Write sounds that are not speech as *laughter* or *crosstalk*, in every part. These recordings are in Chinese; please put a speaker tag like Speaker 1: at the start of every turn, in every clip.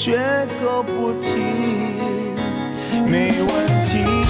Speaker 1: 绝口不提，没问题。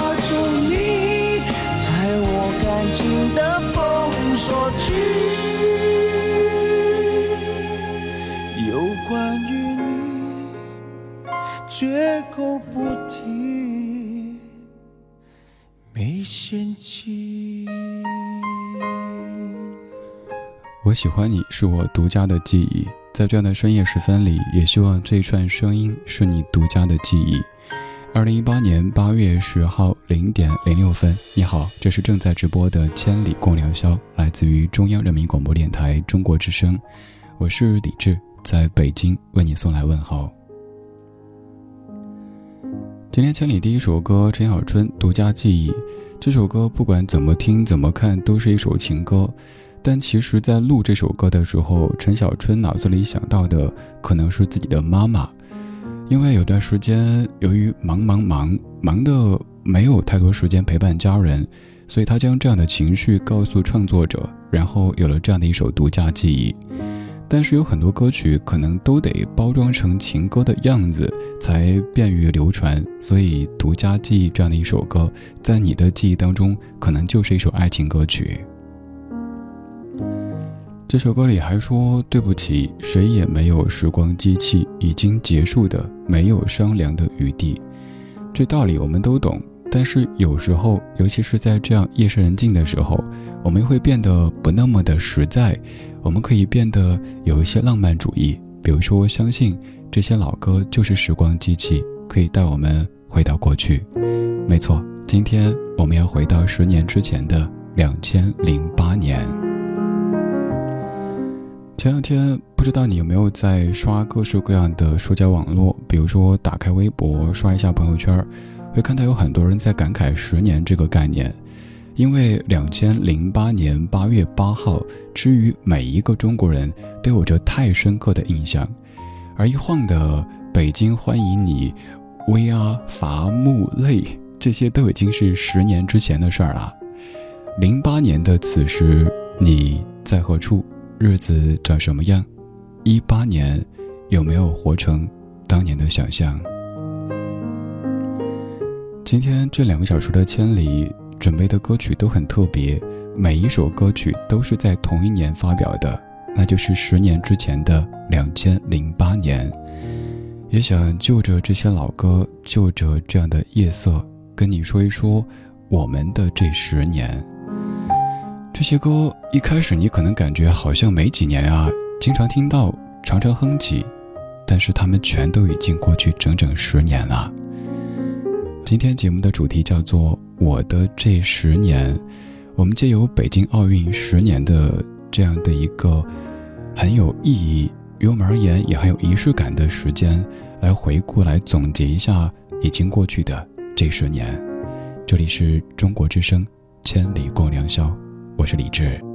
Speaker 1: 的封锁区，有关于你绝口不提，没嫌弃。
Speaker 2: 我喜欢你，是我独家的记忆。在这样的深夜时分里，也希望这一串声音是你独家的记忆。二零一八年八月十号零点零六分，你好，这是正在直播的《千里共良宵》，来自于中央人民广播电台中国之声，我是李志，在北京为你送来问候。今天千里第一首歌，陈小春独家记忆，这首歌不管怎么听怎么看，都是一首情歌。但其实，在录这首歌的时候，陈小春脑子里想到的可能是自己的妈妈，因为有段时间由于忙忙忙忙的没有太多时间陪伴家人，所以他将这样的情绪告诉创作者，然后有了这样的一首独家记忆。但是有很多歌曲可能都得包装成情歌的样子才便于流传，所以独家记忆这样的一首歌，在你的记忆当中可能就是一首爱情歌曲。这首歌里还说：“对不起，谁也没有时光机器，已经结束的，没有商量的余地。”这道理我们都懂，但是有时候，尤其是在这样夜深人静的时候，我们会变得不那么的实在。我们可以变得有一些浪漫主义，比如说，相信这些老歌就是时光机器，可以带我们回到过去。没错，今天我们要回到十年之前的两千零八年。前两天不知道你有没有在刷各式各样的社交网络，比如说打开微博刷一下朋友圈，会看到有很多人在感慨十年这个概念，因为两千零八年八月八号，之于每一个中国人都有着太深刻的印象，而一晃的北京欢迎你，We are 伐木累，这些都已经是十年之前的事儿了。零八年的此时，你在何处？日子长什么样？一八年有没有活成当年的想象？今天这两个小时的千里准备的歌曲都很特别，每一首歌曲都是在同一年发表的，那就是十年之前的两千零八年。也想就着这些老歌，就着这样的夜色，跟你说一说我们的这十年。这些歌一开始你可能感觉好像没几年啊，经常听到，常常哼起，但是他们全都已经过去整整十年了。今天节目的主题叫做《我的这十年》，我们借由北京奥运十年的这样的一个很有意义，于我们而言也很有仪式感的时间，来回顾、来总结一下已经过去的这十年。这里是中国之声，千里共良宵。我是李志。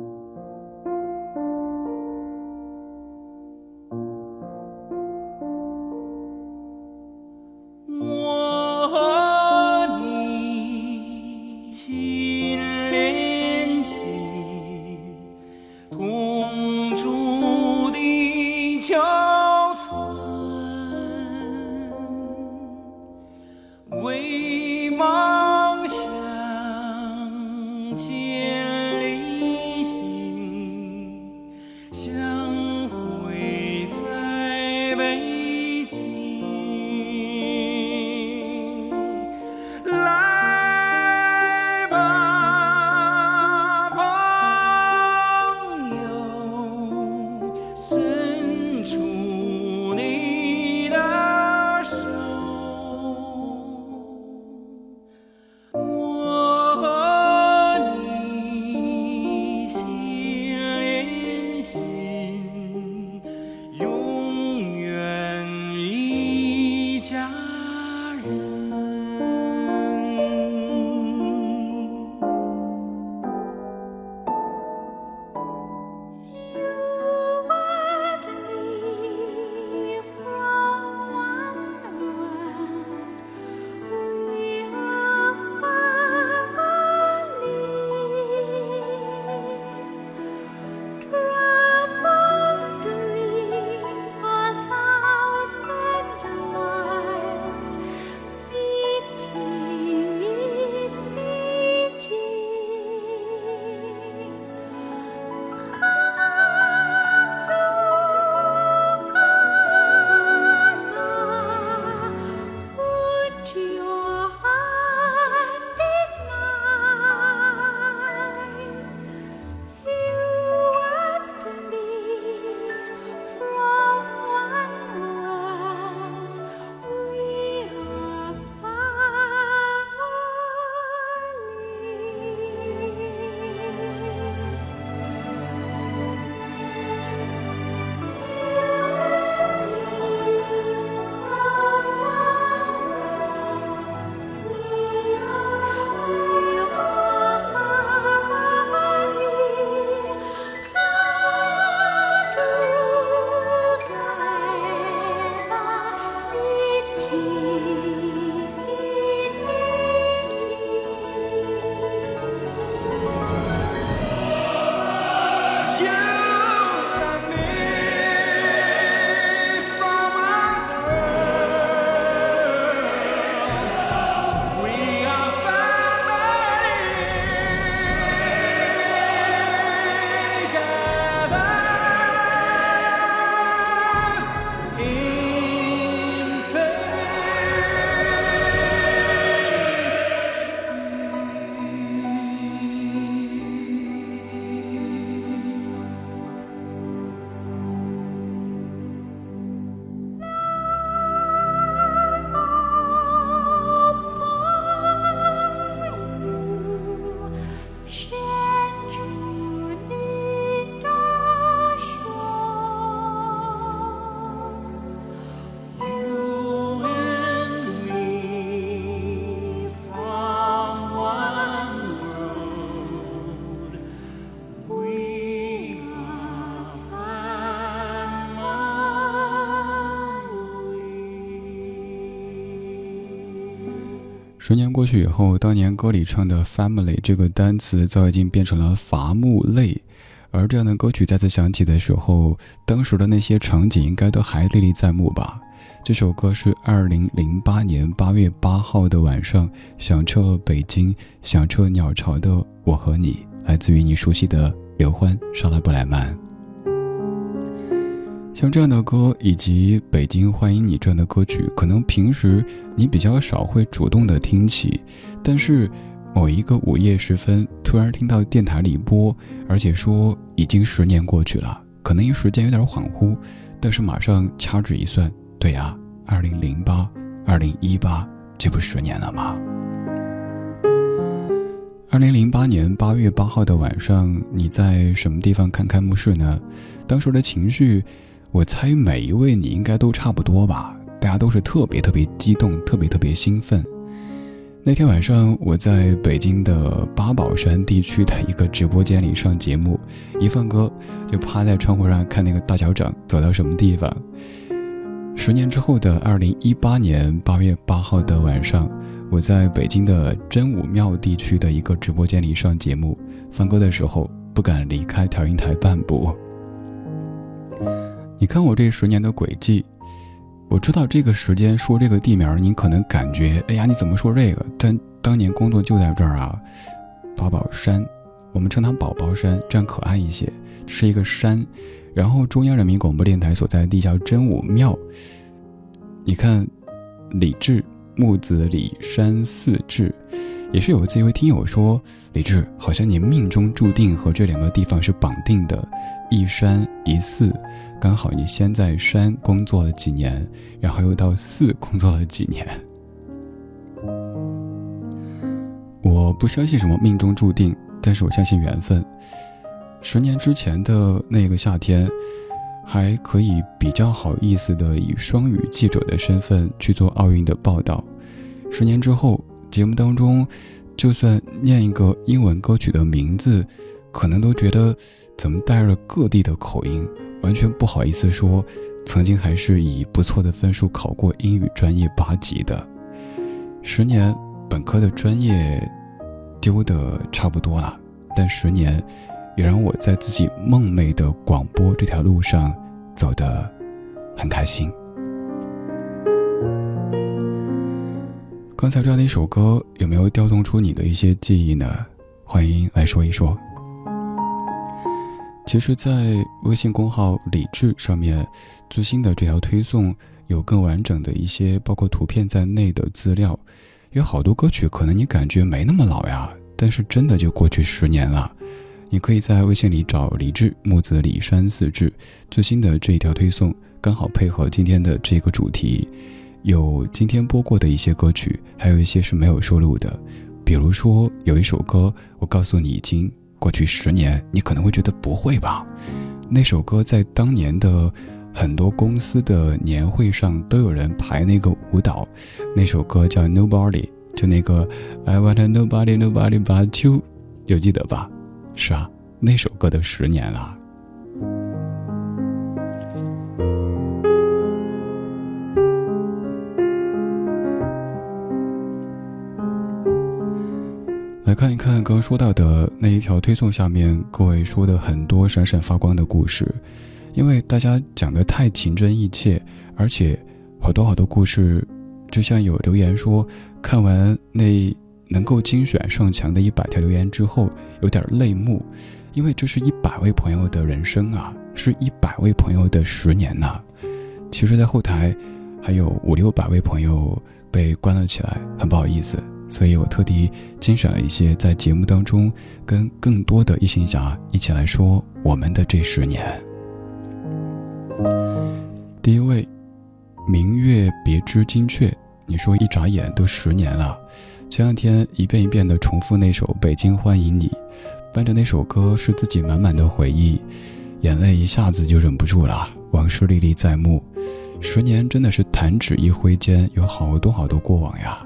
Speaker 2: 十年过去以后，当年歌里唱的 “family” 这个单词早已经变成了伐木累，而这样的歌曲再次响起的时候，当时的那些场景应该都还历历在目吧。这首歌是二零零八年八月八号的晚上，响彻北京、响彻鸟巢的《我和你》，来自于你熟悉的刘欢《莎拉布莱曼》。像这样的歌，以及《北京欢迎你》这样的歌曲，可能平时你比较少会主动的听起，但是某一个午夜时分，突然听到电台里播，而且说已经十年过去了，可能一时间有点恍惚，但是马上掐指一算。对呀，二零零八，二零一八，这不十年了吗？二零零八年八月八号的晚上，你在什么地方看开幕式呢？当时的情绪，我猜每一位你应该都差不多吧。大家都是特别特别激动，特别特别兴奋。那天晚上，我在北京的八宝山地区的一个直播间里上节目，一放歌就趴在窗户上看那个大脚掌走到什么地方。十年之后的二零一八年八月八号的晚上，我在北京的真武庙地区的一个直播间里上节目，放歌的时候不敢离开调音台半步。你看我这十年的轨迹，我知道这个时间说这个地名，你可能感觉，哎呀，你怎么说这个？但当年工作就在这儿啊，宝宝山，我们称它宝宝山，这样可爱一些，是一个山。然后中央人民广播电台所在地叫真武庙。你看，李治木子李山寺志，也是有一次一位听友说，李志好像你命中注定和这两个地方是绑定的，一山一寺，刚好你先在山工作了几年，然后又到寺工作了几年。我不相信什么命中注定，但是我相信缘分。十年之前的那个夏天，还可以比较好意思的以双语记者的身份去做奥运的报道。十年之后，节目当中，就算念一个英文歌曲的名字，可能都觉得怎么带着各地的口音，完全不好意思说，曾经还是以不错的分数考过英语专业八级的。十年，本科的专业丢的差不多了，但十年。也让我在自己梦寐的广播这条路上走得很开心。刚才这样的一首歌，有没有调动出你的一些记忆呢？欢迎来说一说。其实，在微信公号“理智”上面，最新的这条推送有更完整的一些，包括图片在内的资料。有好多歌曲，可能你感觉没那么老呀，但是真的就过去十年了。你可以在微信里找李志木子李山四志最新的这一条推送，刚好配合今天的这个主题，有今天播过的一些歌曲，还有一些是没有收录的。比如说有一首歌，我告诉你已经过去十年，你可能会觉得不会吧？那首歌在当年的很多公司的年会上都有人排那个舞蹈，那首歌叫 Nobody，就那个 I want nobody nobody but you，有记得吧？是啊，那首歌的十年了。来看一看刚说到的那一条推送下面，各位说的很多闪闪发光的故事，因为大家讲的太情真意切，而且好多好多故事，就像有留言说，看完那。能够精选上墙的一百条留言之后，有点泪目，因为这是一百位朋友的人生啊，是一百位朋友的十年呐。其实，在后台还有五六百位朋友被关了起来，很不好意思，所以我特地精选了一些，在节目当中跟更多的异性侠一起来说我们的这十年。第一位，明月别枝惊鹊，你说一眨眼都十年了。前两天一遍一遍的重复那首《北京欢迎你》，伴着那首歌是自己满满的回忆，眼泪一下子就忍不住了，往事历历在目。十年真的是弹指一挥间，有好多好多过往呀。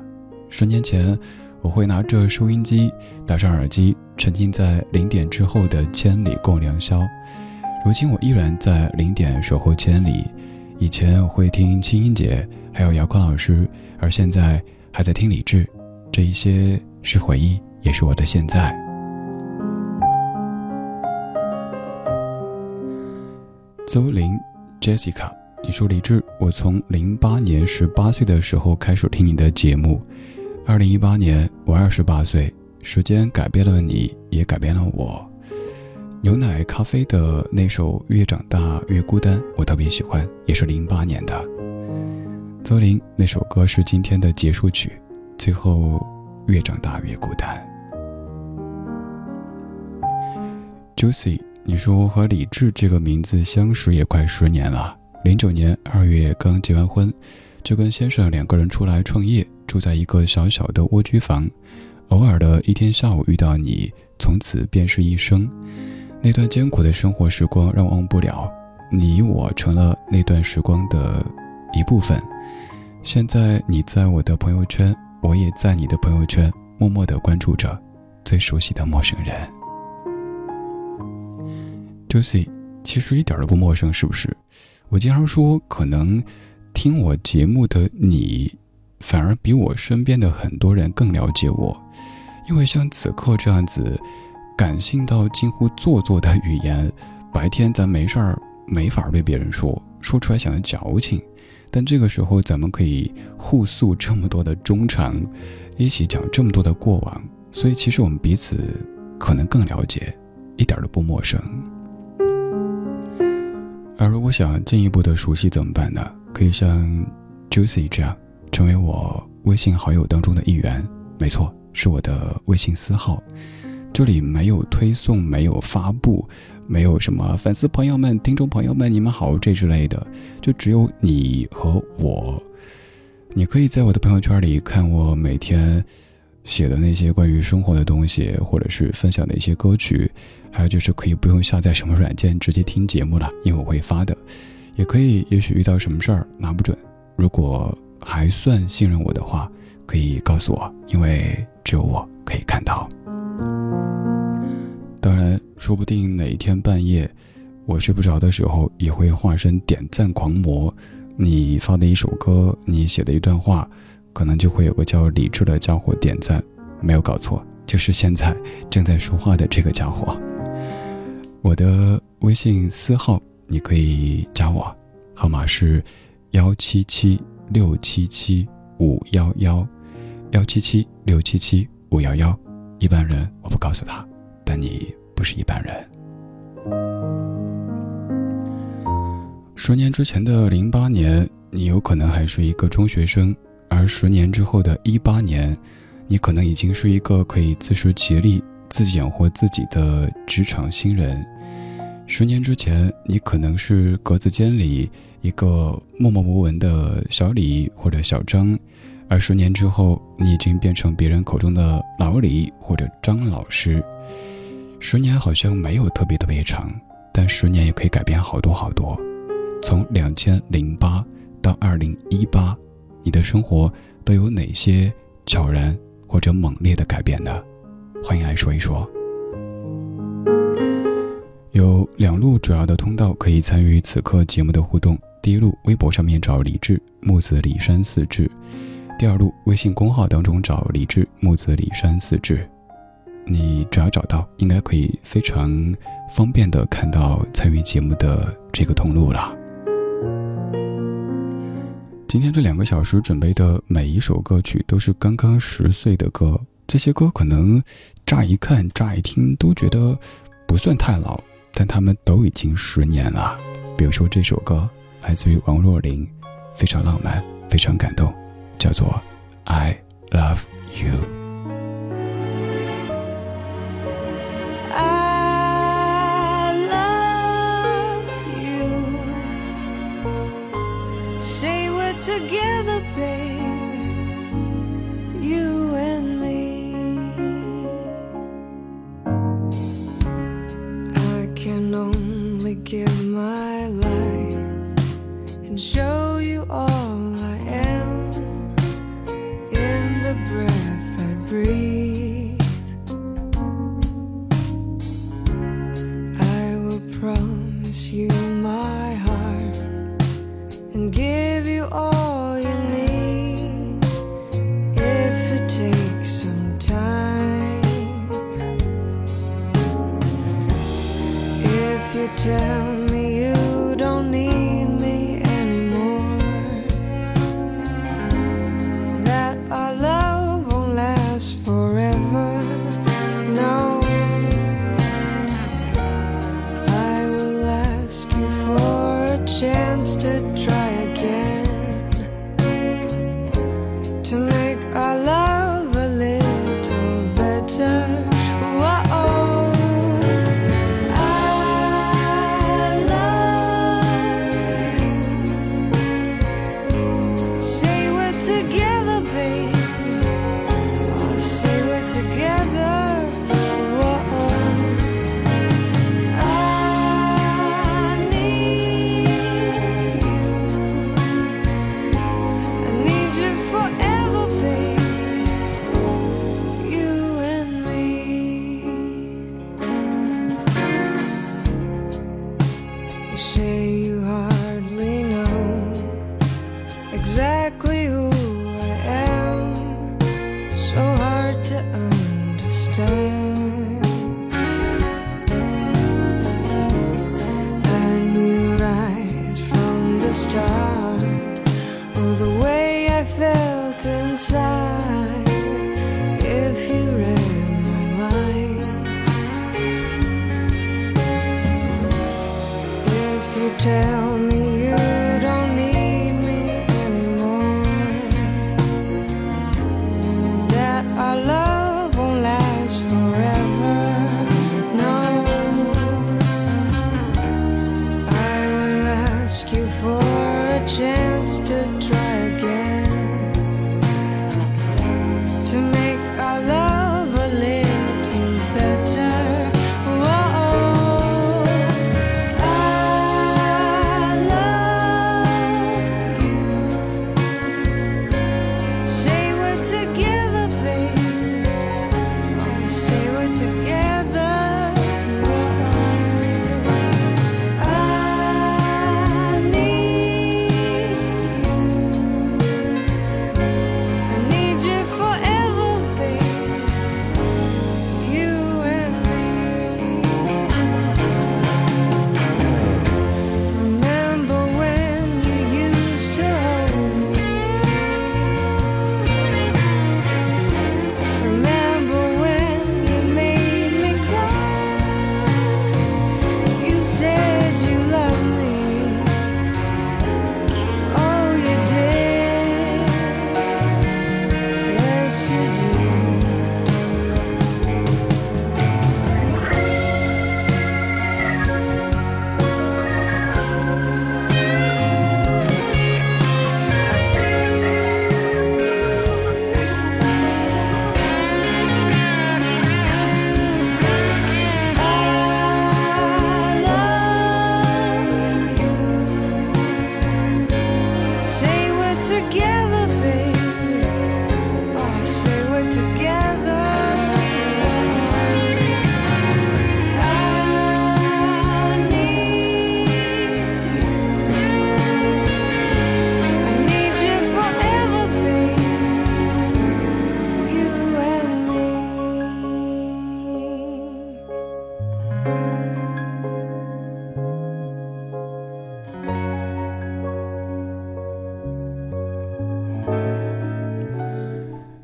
Speaker 2: 十年前，我会拿着收音机，戴上耳机，沉浸在零点之后的千里共良宵。如今我依然在零点守候千里。以前我会听青音姐，还有姚坤老师，而现在还在听李志。这一些是回忆，也是我的现在。邹玲，Jessica，你说李志，我从零八年十八岁的时候开始听你的节目，二零一八年我二十八岁，时间改变了你，也改变了我。牛奶咖啡的那首《越长大越孤单》，我特别喜欢，也是零八年的。泽林那首歌是今天的结束曲，最后越长大越孤单。Juicy，你说和李志这个名字相识也快十年了，零九年二月刚结完婚，就跟先生两个人出来创业，住在一个小小的蜗居房，偶尔的一天下午遇到你，从此便是一生。那段艰苦的生活时光让我忘不了，你我成了那段时光的一部分。现在你在我的朋友圈，我也在你的朋友圈，默默的关注着最熟悉的陌生人。Juicy，其实一点都不陌生，是不是？我经常说，可能听我节目的你，反而比我身边的很多人更了解我，因为像此刻这样子，感性到近乎做作的语言，白天咱没事儿没法对别人说，说出来显得矫情。但这个时候，咱们可以互诉这么多的衷肠，一起讲这么多的过往，所以其实我们彼此可能更了解，一点都不陌生。而如果想进一步的熟悉怎么办呢？可以像 Juicy 这样，成为我微信好友当中的一员。没错，是我的微信私号。这里没有推送，没有发布，没有什么粉丝朋友们、听众朋友们，你们好这之类的，就只有你和我。你可以在我的朋友圈里看我每天写的那些关于生活的东西，或者是分享的一些歌曲，还有就是可以不用下载什么软件，直接听节目了，因为我会发的。也可以，也许遇到什么事儿拿不准，如果还算信任我的话，可以告诉我，因为只有我可以看到。当然，说不定哪一天半夜，我睡不着的时候，也会化身点赞狂魔。你发的一首歌，你写的一段话，可能就会有个叫李智的家伙点赞。没有搞错，就是现在正在说话的这个家伙。我的微信私号你可以加我，号码是幺七七六七七五幺幺，幺七七六七七五幺幺。一般人我不告诉他。但你不是一般人。十年之前的零八年，你有可能还是一个中学生；而十年之后的一八年，你可能已经是一个可以自食其力、自己养活自己的职场新人。十年之前，你可能是格子间里一个默默无闻的小李或者小张；而十年之后，你已经变成别人口中的老李或者张老师。十年好像没有特别特别长，但十年也可以改变好多好多。从两千零八到二零一八，你的生活都有哪些悄然或者猛烈的改变呢？欢迎来说一说。有两路主要的通道可以参与此刻节目的互动：第一路，微博上面找李志木子李山四志；第二路，微信公号当中找李志木子李山四志。你只要找到，应该可以非常方便的看到参与节目的这个通路了。今天这两个小时准备的每一首歌曲都是刚刚十岁的歌，这些歌可能乍一看、乍一听都觉得不算太老，但他们都已经十年了。比如说这首歌来自于王若琳，非常浪漫，非常感动，叫做《I Love
Speaker 3: You》。together, baby, you and me. I can only give my life and show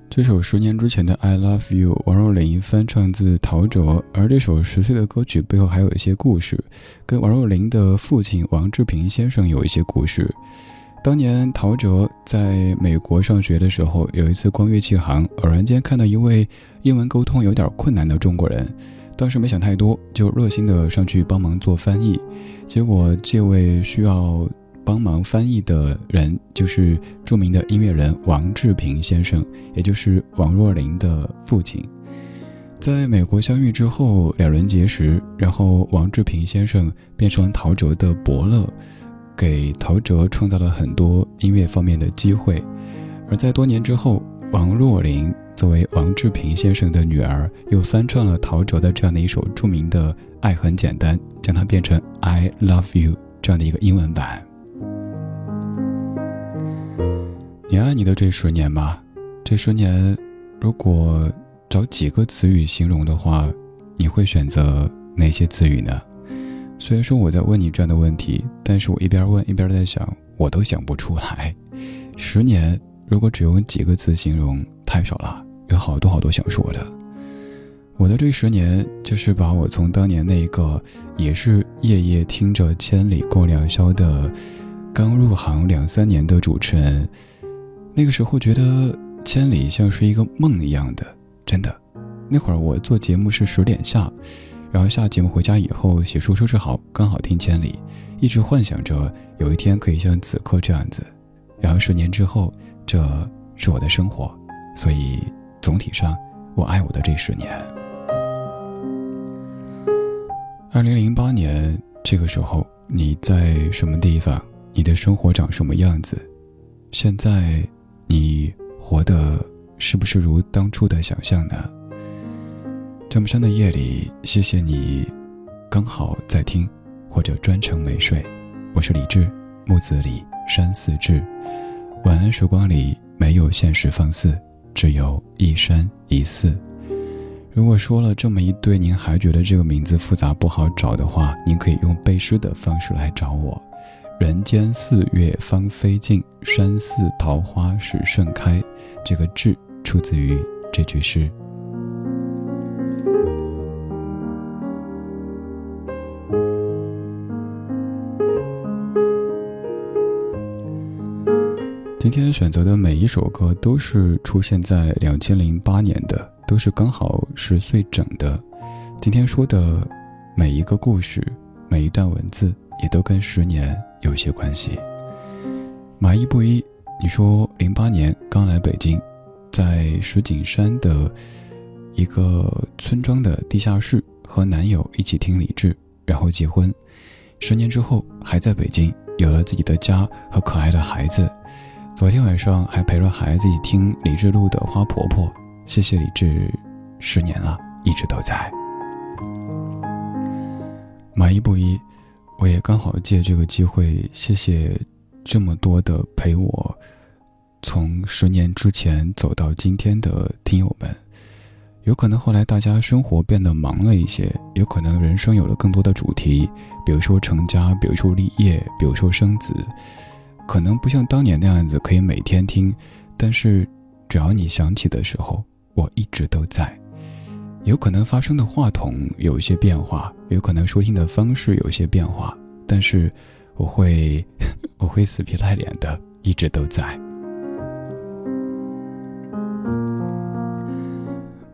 Speaker 2: 这首十年之前的《I Love You》，王若琳翻唱自陶喆，而这首十岁的歌曲背后还有一些故事，跟王若琳的父亲王志平先生有一些故事。当年陶喆在美国上学的时候，有一次逛乐器行，偶然间看到一位英文沟通有点困难的中国人，当时没想太多，就热心的上去帮忙做翻译。结果这位需要帮忙翻译的人就是著名的音乐人王志平先生，也就是王若琳的父亲。在美国相遇之后，两人结识，然后王志平先生变成了陶喆的伯乐，给陶喆创造了很多音乐方面的机会。而在多年之后，王若琳作为王志平先生的女儿，又翻唱了陶喆的这样的一首著名的《爱很简单》，将它变成《I Love You》这样的一个英文版。你爱你的这十年吗？这十年，如果找几个词语形容的话，你会选择哪些词语呢？虽然说我在问你这样的问题，但是我一边问一边在想，我都想不出来。十年，如果只用几个词形容，太少了，有好多好多想说的。我的这十年，就是把我从当年那一个也是夜夜听着《千里共良宵》的刚入行两三年的主持人，那个时候觉得《千里》像是一个梦一样的，真的。那会儿我做节目是十点下。然后下节目回家以后洗漱收拾好，刚好听千里，一直幻想着有一天可以像此刻这样子。然后十年之后，这是我的生活，所以总体上我爱我的这十年。二零零八年这个时候你在什么地方？你的生活长什么样子？现在你活的是不是如当初的想象呢？这么深的夜里，谢谢你，刚好在听，或者专程没睡。我是李志，木子李，山寺志。晚安时光里没有现实放肆，只有一山一寺。如果说了这么一堆，您还觉得这个名字复杂不好找的话，您可以用背诗的方式来找我。人间四月芳菲尽，山寺桃花始盛开。这个志出自于这句诗。今天选择的每一首歌都是出现在两千零八年的，都是刚好十岁整的。今天说的每一个故事，每一段文字，也都跟十年有些关系。马一不一，你说零八年刚来北京，在石景山的一个村庄的地下室和男友一起听李志，然后结婚。十年之后还在北京，有了自己的家和可爱的孩子。昨天晚上还陪着孩子一听李志录的《花婆婆》，谢谢李志，十年了，一直都在。满意不一，我也刚好借这个机会，谢谢这么多的陪我从十年之前走到今天的听友们。有可能后来大家生活变得忙了一些，有可能人生有了更多的主题，比如说成家，比如说立业，比如说生子。可能不像当年那样子可以每天听，但是只要你想起的时候，我一直都在。有可能发生的话筒有一些变化，有可能收听的方式有一些变化，但是我会 *laughs* 我会死皮赖脸的一直都在。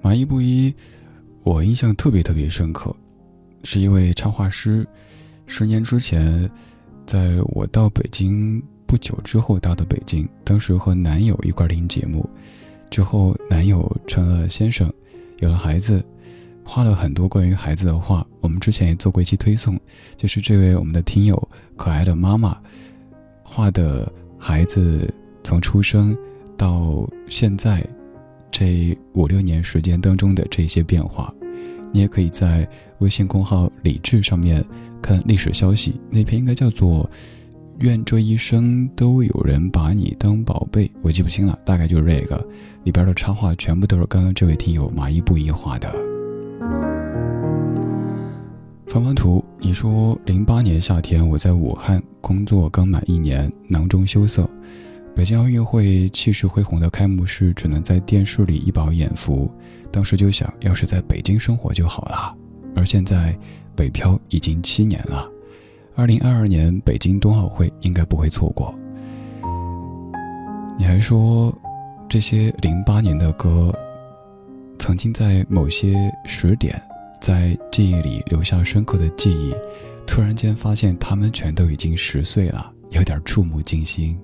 Speaker 2: 马一不一，我印象特别特别深刻，是一位插画师。十年之前，在我到北京。不久之后到的北京，当时和男友一块听节目，之后男友成了先生，有了孩子，画了很多关于孩子的画。我们之前也做过一期推送，就是这位我们的听友可爱的妈妈画的孩子从出生到现在这五六年时间当中的这些变化。你也可以在微信公号理智上面看历史消息，那篇应该叫做。愿这一生都有人把你当宝贝，我记不清了，大概就是这个。里边的插画全部都是刚刚这位听友马一布一画的。翻翻图，你说零八年夏天我在武汉工作刚满一年，囊中羞涩。北京奥运会气势恢宏的开幕式只能在电视里一饱眼福，当时就想要是在北京生活就好了。而现在北漂已经七年了。二零二二年北京冬奥会应该不会错过。你还说，这些零八年的歌，曾经在某些时点，在记忆里留下深刻的记忆，突然间发现他们全都已经十岁了，有点触目惊心。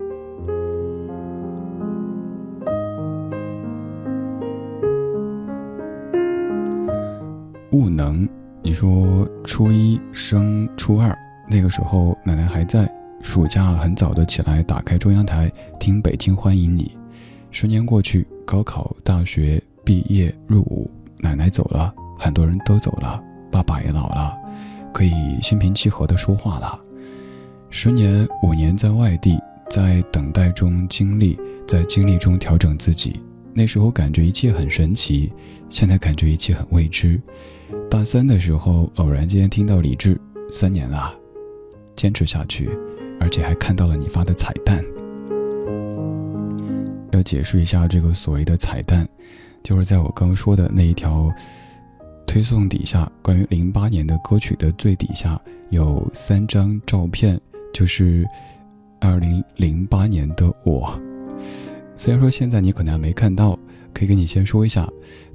Speaker 2: 悟能，你说初一升初二。那个时候，奶奶还在。暑假很早的起来，打开中央台听《北京欢迎你》。十年过去，高考、大学毕业、入伍，奶奶走了，很多人都走了，爸爸也老了，可以心平气和的说话了。十年、五年在外地，在等待中经历，在经历中调整自己。那时候感觉一切很神奇，现在感觉一切很未知。大三的时候，偶然间听到李志。三年了，坚持下去，而且还看到了你发的彩蛋。要解释一下这个所谓的彩蛋，就是在我刚说的那一条推送底下，关于零八年的歌曲的最底下有三张照片，就是二零零八年的我。虽然说现在你可能还没看到，可以跟你先说一下，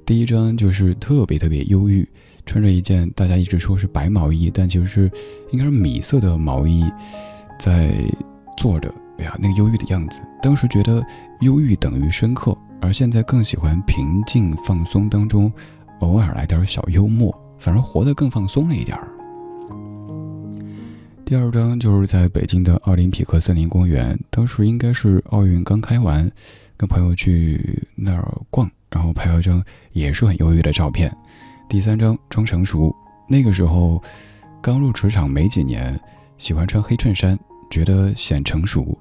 Speaker 2: 第一张就是特别特别忧郁，穿着一件大家一直说是白毛衣，但其实是应该是米色的毛衣，在坐着。哎呀，那个忧郁的样子，当时觉得忧郁等于深刻，而现在更喜欢平静放松当中，偶尔来点小幽默，反而活得更放松了一点儿。第二张就是在北京的奥林匹克森林公园，当时应该是奥运刚开完，跟朋友去那儿逛，然后拍了张也是很忧郁的照片。第三张装成熟，那个时候刚入职场没几年，喜欢穿黑衬衫。觉得显成熟，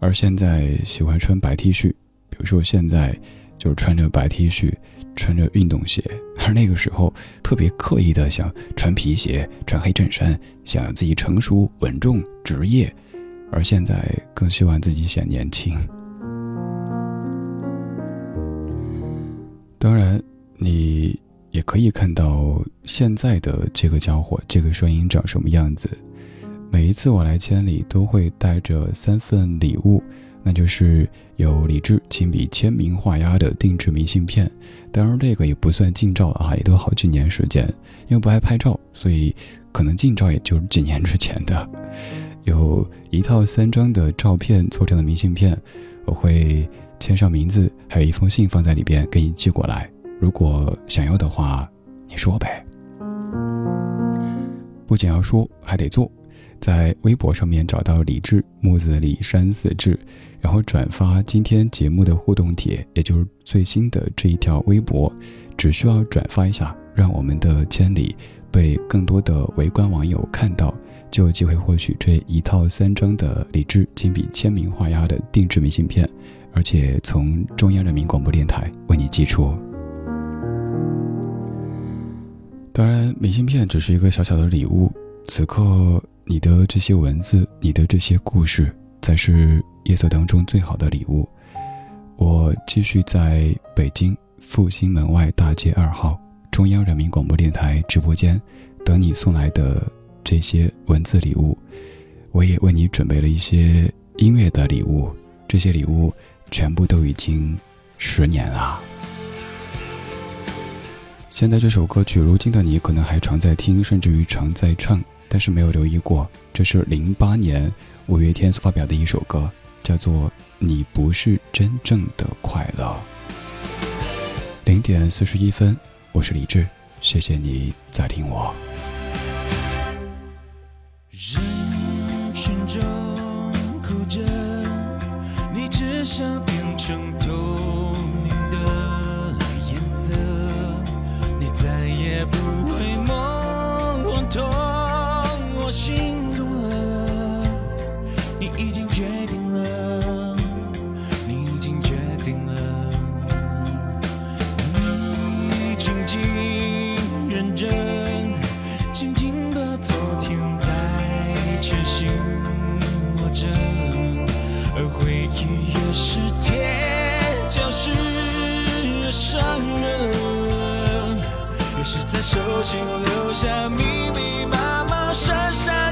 Speaker 2: 而现在喜欢穿白 T 恤，比如说现在就是穿着白 T 恤，穿着运动鞋，而那个时候特别刻意的想穿皮鞋、穿黑衬衫，想自己成熟稳重、职业，而现在更希望自己显年轻。当然，你也可以看到现在的这个家伙，这个声音长什么样子。每一次我来千里，都会带着三份礼物，那就是有李志亲笔签名画押的定制明信片。当然，这个也不算近照啊，也都好几年时间。因为不爱拍照，所以可能近照也就是几年之前的。有一套三张的照片凑成的明信片，我会签上名字，还有一封信放在里边给你寄过来。如果想要的话，你说呗。不仅要说，还得做。在微博上面找到李志木子李山寺志，然后转发今天节目的互动帖，也就是最新的这一条微博，只需要转发一下，让我们的千里被更多的围观网友看到，就有机会获取这一套三张的李志亲笔签名画押的定制明信片，而且从中央人民广播电台为你寄出。当然，明信片只是一个小小的礼物，此刻。你的这些文字，你的这些故事，才是夜色当中最好的礼物。我继续在北京复兴门外大街二号中央人民广播电台直播间等你送来的这些文字礼物。我也为你准备了一些音乐的礼物，这些礼物全部都已经十年了。现在这首歌曲，如今的你可能还常在听，甚至于常在唱。但是没有留意过，这是零八年五月天所发表的一首歌，叫做《你不是真正的快乐》。零点四十一分，我是李志，谢谢你在听我。
Speaker 1: 人群中哭着，你只想变成透明的颜色，你再也不会梦。我心动了，你已经决定了，你已经决定了，你静静认真，静静把昨天在全心握着，而回忆越是铁，就是越伤人，越是在手心留下密密麻麻。深
Speaker 2: 深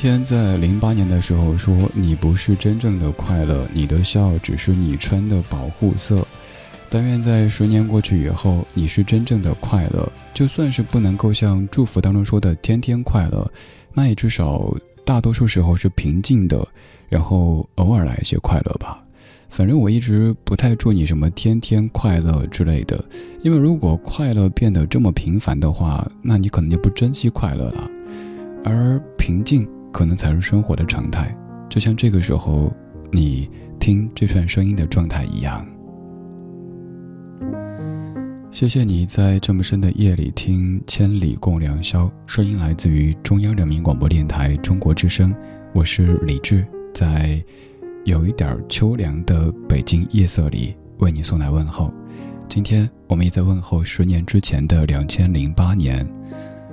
Speaker 2: 天在零八年的时候说：“你不是真正的快乐，你的笑只是你穿的保护色。”但愿在十年过去以后，你是真正的快乐。就算是不能够像祝福当中说的天天快乐，那也至少大多数时候是平静的，然后偶尔来一些快乐吧。反正我一直不太祝你什么天天快乐之类的，因为如果快乐变得这么频繁的话，那你可能就不珍惜快乐了。而平静可能才是生活的常态，就像这个时候你听这串声音的状态一样。谢谢你在这么深的夜里听《千里共良宵》，声音来自于中央人民广播电台中国之声，我是李志，在有一点秋凉的北京夜色里为你送来问候。今天我们也在问候十年之前的两千零八年，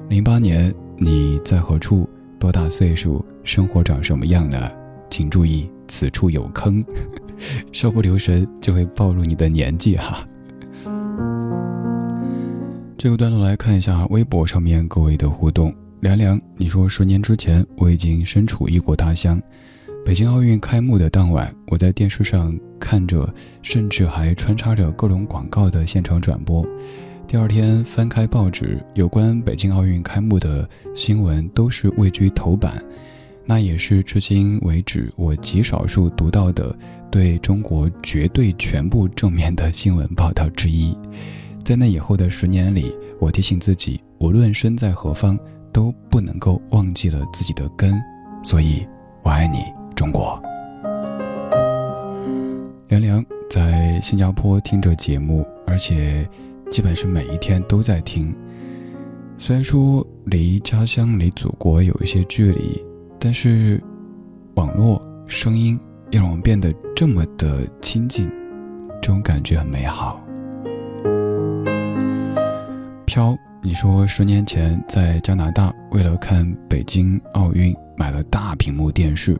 Speaker 2: 零八年。你在何处？多大岁数？生活长什么样呢？请注意，此处有坑，*laughs* 稍不留神就会暴露你的年纪哈。这个段落来看一下微博上面各位的互动。凉凉，你说十年之前我已经身处异国他乡，北京奥运开幕的当晚，我在电视上看着，甚至还穿插着各种广告的现场转播。第二天翻开报纸，有关北京奥运开幕的新闻都是位居头版，那也是至今为止我极少数读到的对中国绝对全部正面的新闻报道之一。在那以后的十年里，我提醒自己，无论身在何方，都不能够忘记了自己的根。所以，我爱你，中国。凉凉在新加坡听着节目，而且。基本是每一天都在听，虽然说离家乡、离祖国有一些距离，但是网络声音又让我们变得这么的亲近，这种感觉很美好。飘，你说十年前在加拿大，为了看北京奥运，买了大屏幕电视，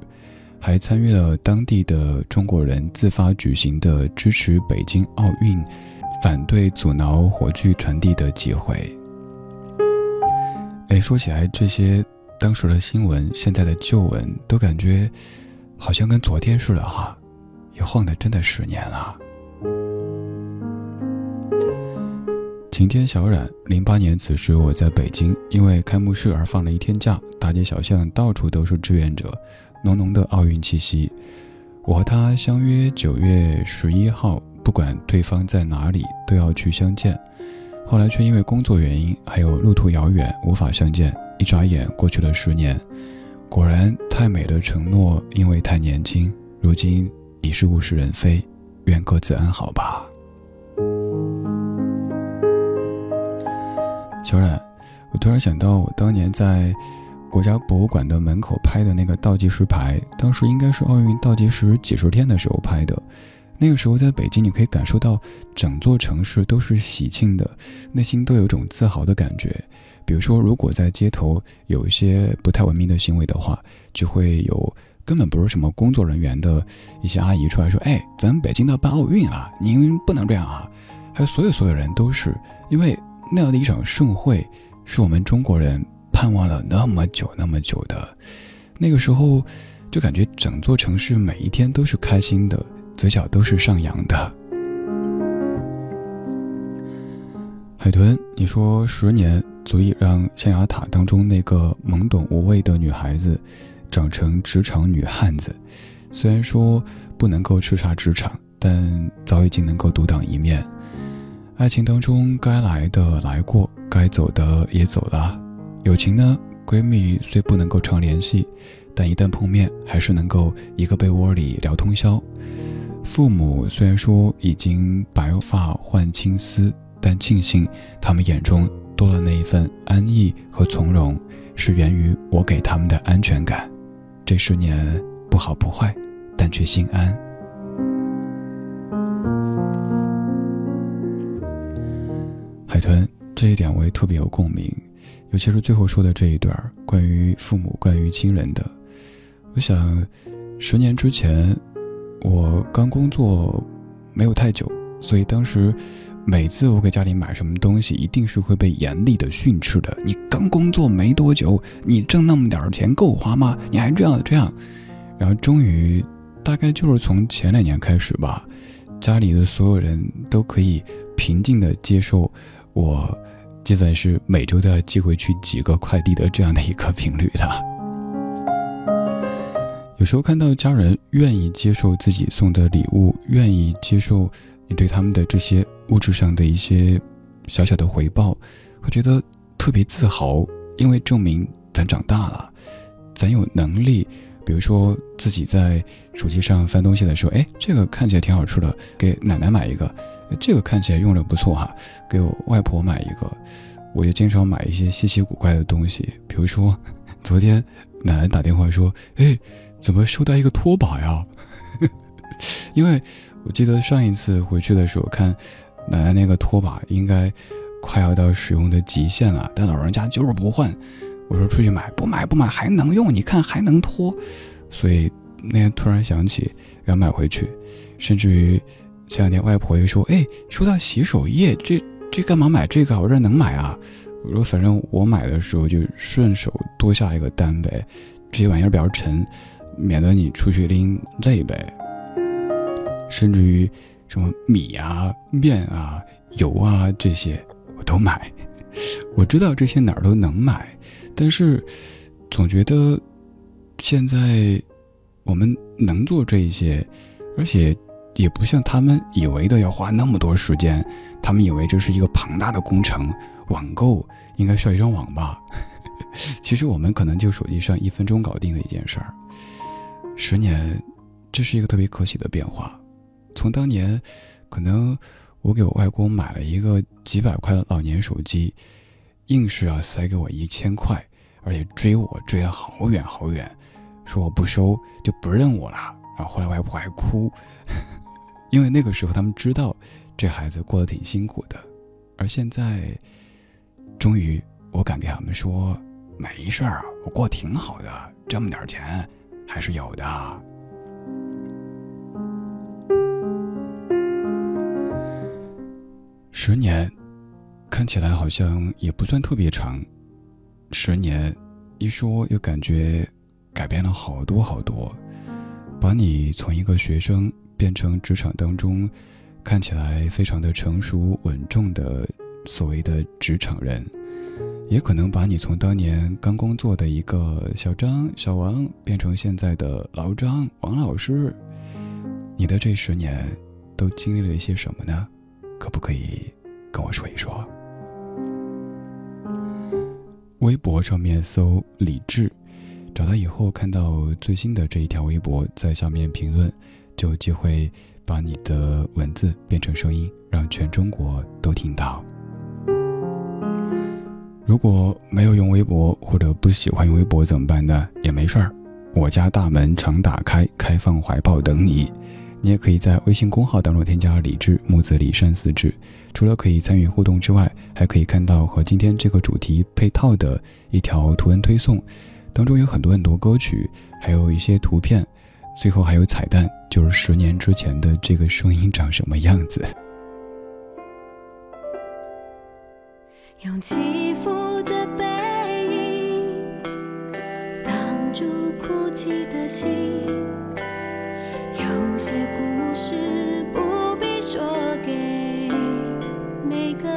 Speaker 2: 还参与了当地的中国人自发举行的支持北京奥运。反对阻挠火炬传递的机会。哎，说起来，这些当时的新闻，现在的旧闻，都感觉好像跟昨天似的哈，一晃的真的十年了。晴天小冉，零八年此时我在北京，因为开幕式而放了一天假，大街小巷到处都是志愿者，浓浓的奥运气息。我和他相约九月十一号。不管对方在哪里，都要去相见。后来却因为工作原因，还有路途遥远，无法相见。一眨眼过去了十年，果然太美的承诺，因为太年轻，如今已是物是人非。愿各自安好吧。小冉，我突然想到，我当年在国家博物馆的门口拍的那个倒计时牌，当时应该是奥运倒计时几十天的时候拍的。那个时候在北京，你可以感受到整座城市都是喜庆的，内心都有种自豪的感觉。比如说，如果在街头有一些不太文明的行为的话，就会有根本不是什么工作人员的一些阿姨出来说：“哎，咱们北京要办奥运了，您不能这样啊！”还有所有所有人都是因为那样的一场盛会，是我们中国人盼望了那么久那么久的。那个时候，就感觉整座城市每一天都是开心的，嘴角都是上扬的。海豚，你说十年足以让象牙塔当中那个懵懂无畏的女孩子，长成职场女汉子。虽然说不能够叱咤职场，但早已经能够独当一面。爱情当中该来的来过，该走的也走了。友情呢，闺蜜虽不能够常联系，但一旦碰面，还是能够一个被窝里聊通宵。父母虽然说已经白发换青丝，但庆幸他们眼中多了那一份安逸和从容，是源于我给他们的安全感。这十年不好不坏，但却心安。海豚，这一点我也特别有共鸣，尤其是最后说的这一段关于父母、关于亲人的。我想，十年之前，我刚工作没有太久，所以当时每次我给家里买什么东西，一定是会被严厉的训斥的。你刚工作没多久，你挣那么点儿钱够花吗？你还这样这样。然后终于，大概就是从前两年开始吧，家里的所有人都可以平静的接受。我基本是每周都要寄回去几个快递的这样的一个频率的。有时候看到家人愿意接受自己送的礼物，愿意接受你对他们的这些物质上的一些小小的回报，会觉得特别自豪，因为证明咱长大了，咱有能力。比如说自己在手机上翻东西的时候，哎，这个看起来挺好吃的，给奶奶买一个。这个看起来用着不错哈，给我外婆买一个。我就经常买一些稀奇古怪的东西，比如说，*laughs* 昨天奶奶打电话说：“哎，怎么收到一个拖把呀？” *laughs* 因为我记得上一次回去的时候，看奶奶那个拖把应该快要到使用的极限了，但老人家就是不换。我说出去买，不买不买还能用，你看还能拖。所以那天突然想起要买回去，甚至于。前两天外婆又说：“哎，收到洗手液，这这干嘛买这个？我这能买啊？”我说：“反正我买的时候就顺手多下一个单呗，这些玩意儿比较沉，免得你出去拎累呗。甚至于什么米啊、面啊、油啊这些我都买。*laughs* 我知道这些哪儿都能买，但是总觉得现在我们能做这一些，而且。”也不像他们以为的要花那么多时间，他们以为这是一个庞大的工程，网购应该需要一张网吧。*laughs* 其实我们可能就手机上一分钟搞定的一件事儿。十年，这是一个特别可喜的变化。从当年，可能我给我外公买了一个几百块的老年手机，硬是要塞给我一千块，而且追我追了好远好远，说我不收就不认我了。然后后来外婆还哭。*laughs* 因为那个时候他们知道，这孩子过得挺辛苦的，而现在，终于我敢给他们说，没事儿，我过挺好的，这么点钱还是有的。十年，看起来好像也不算特别长，十年，一说又感觉改变了好多好多，把你从一个学生。变成职场当中看起来非常的成熟稳重的所谓的职场人，也可能把你从当年刚工作的一个小张、小王变成现在的老张、王老师。你的这十年都经历了一些什么呢？可不可以跟我说一说？微博上面搜李志，找到以后看到最新的这一条微博，在下面评论。就有机会把你的文字变成声音，让全中国都听到。如果没有用微博或者不喜欢用微博怎么办呢？也没事儿，我家大门常打开，开放怀抱等你。你也可以在微信公号当中添加李智木子李山四智，除了可以参与互动之外，还可以看到和今天这个主题配套的一条图文推送，当中有很多很多歌曲，还有一些图片，最后还有彩蛋，就是十年之前的这个声音长什么样子。
Speaker 3: 用起伏的背影挡住哭泣的心有些故事不必说给每个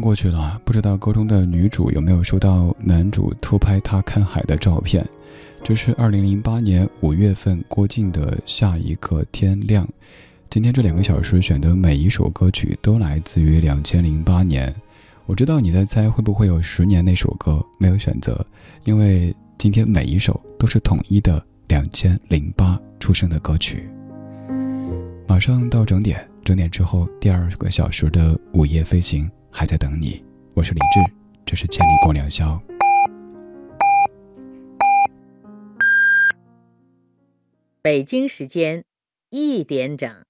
Speaker 3: 过去
Speaker 2: 了不知道歌中的女主有没有收到男主偷拍她看海的照片。这是二零零八年五月份郭靖的下一个天亮。今天这两个小时选的每一首歌曲都来自于两千零八年我知道你在猜会不会有十年那首歌没有选择因为今天每一首都是统一的两千零八出生的歌曲。马上到整点整点之后第二个小时的午夜飞行还在等你。我是林志，这是千里共良宵。
Speaker 4: 北京时间一点整。